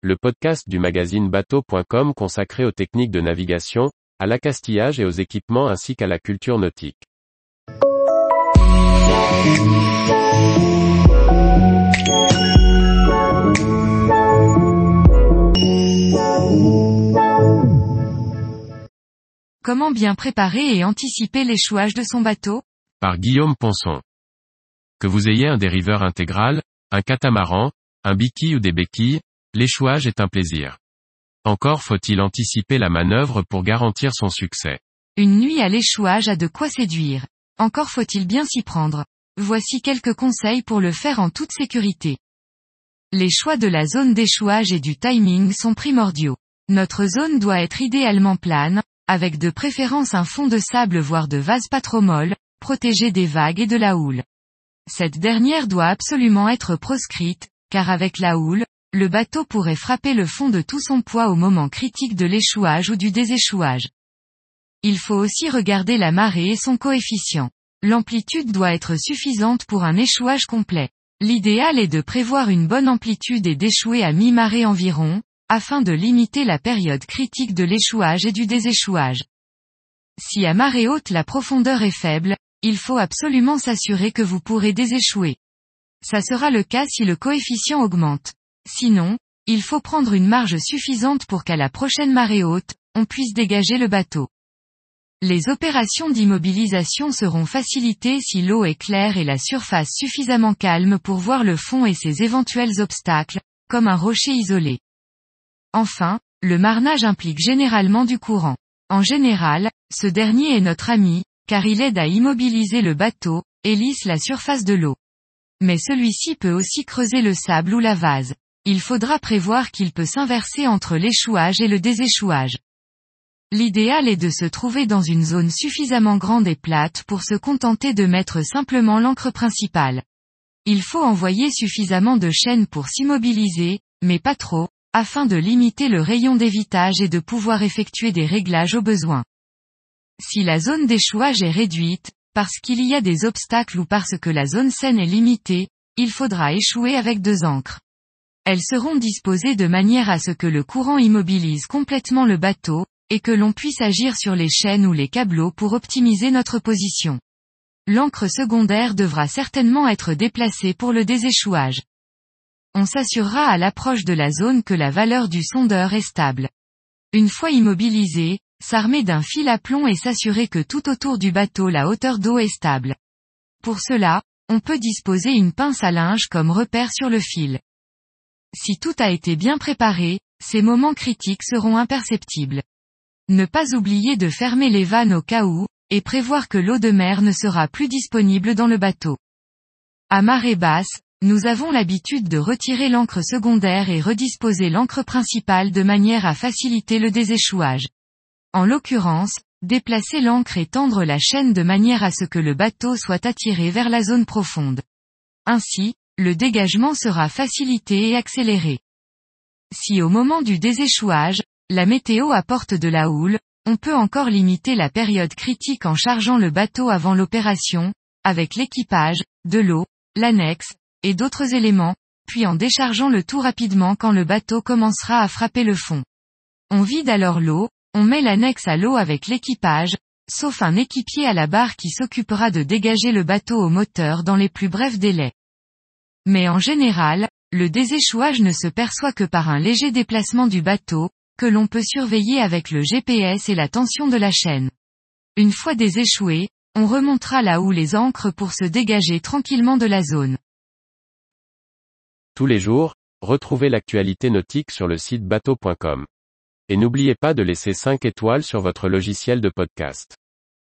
le podcast du magazine bateau.com consacré aux techniques de navigation, à l'accastillage et aux équipements ainsi qu'à la culture nautique. Comment bien préparer et anticiper l'échouage de son bateau? Par Guillaume Ponson. Que vous ayez un dériveur intégral, un catamaran, un biquille ou des béquilles, l'échouage est un plaisir. Encore faut-il anticiper la manœuvre pour garantir son succès. Une nuit à l'échouage a de quoi séduire. Encore faut-il bien s'y prendre. Voici quelques conseils pour le faire en toute sécurité. Les choix de la zone d'échouage et du timing sont primordiaux. Notre zone doit être idéalement plane, avec de préférence un fond de sable voire de vase pas trop molle, protégé des vagues et de la houle. Cette dernière doit absolument être proscrite, car avec la houle, le bateau pourrait frapper le fond de tout son poids au moment critique de l'échouage ou du déséchouage. Il faut aussi regarder la marée et son coefficient. L'amplitude doit être suffisante pour un échouage complet. L'idéal est de prévoir une bonne amplitude et d'échouer à mi-marée environ, afin de limiter la période critique de l'échouage et du déséchouage. Si à marée haute la profondeur est faible, il faut absolument s'assurer que vous pourrez déséchouer. Ça sera le cas si le coefficient augmente. Sinon, il faut prendre une marge suffisante pour qu'à la prochaine marée haute, on puisse dégager le bateau. Les opérations d'immobilisation seront facilitées si l'eau est claire et la surface suffisamment calme pour voir le fond et ses éventuels obstacles, comme un rocher isolé. Enfin, le marnage implique généralement du courant. En général, ce dernier est notre ami, car il aide à immobiliser le bateau, et lisse la surface de l'eau. Mais celui-ci peut aussi creuser le sable ou la vase. Il faudra prévoir qu'il peut s'inverser entre l'échouage et le déséchouage. L'idéal est de se trouver dans une zone suffisamment grande et plate pour se contenter de mettre simplement l'ancre principale. Il faut envoyer suffisamment de chaînes pour s'immobiliser, mais pas trop, afin de limiter le rayon d'évitage et de pouvoir effectuer des réglages au besoin. Si la zone d'échouage est réduite, parce qu'il y a des obstacles ou parce que la zone saine est limitée, il faudra échouer avec deux ancres. Elles seront disposées de manière à ce que le courant immobilise complètement le bateau, et que l'on puisse agir sur les chaînes ou les câbleaux pour optimiser notre position. L'ancre secondaire devra certainement être déplacée pour le déséchouage on s'assurera à l'approche de la zone que la valeur du sondeur est stable. Une fois immobilisé, s'armer d'un fil à plomb et s'assurer que tout autour du bateau la hauteur d'eau est stable. Pour cela, on peut disposer une pince à linge comme repère sur le fil. Si tout a été bien préparé, ces moments critiques seront imperceptibles. Ne pas oublier de fermer les vannes au cas où, et prévoir que l'eau de mer ne sera plus disponible dans le bateau. À marée basse, nous avons l'habitude de retirer l'encre secondaire et redisposer l'encre principale de manière à faciliter le déséchouage. En l'occurrence, déplacer l'encre et tendre la chaîne de manière à ce que le bateau soit attiré vers la zone profonde. Ainsi, le dégagement sera facilité et accéléré. Si au moment du déséchouage, la météo apporte de la houle, on peut encore limiter la période critique en chargeant le bateau avant l'opération, avec l'équipage, de l'eau, l'annexe, et d'autres éléments, puis en déchargeant le tout rapidement quand le bateau commencera à frapper le fond. On vide alors l'eau, on met l'annexe à l'eau avec l'équipage, sauf un équipier à la barre qui s'occupera de dégager le bateau au moteur dans les plus brefs délais. Mais en général, le déséchouage ne se perçoit que par un léger déplacement du bateau, que l'on peut surveiller avec le GPS et la tension de la chaîne. Une fois déséchoué, on remontera là où les ancres pour se dégager tranquillement de la zone. Tous les jours, retrouvez l'actualité nautique sur le site bateau.com. Et n'oubliez pas de laisser 5 étoiles sur votre logiciel de podcast.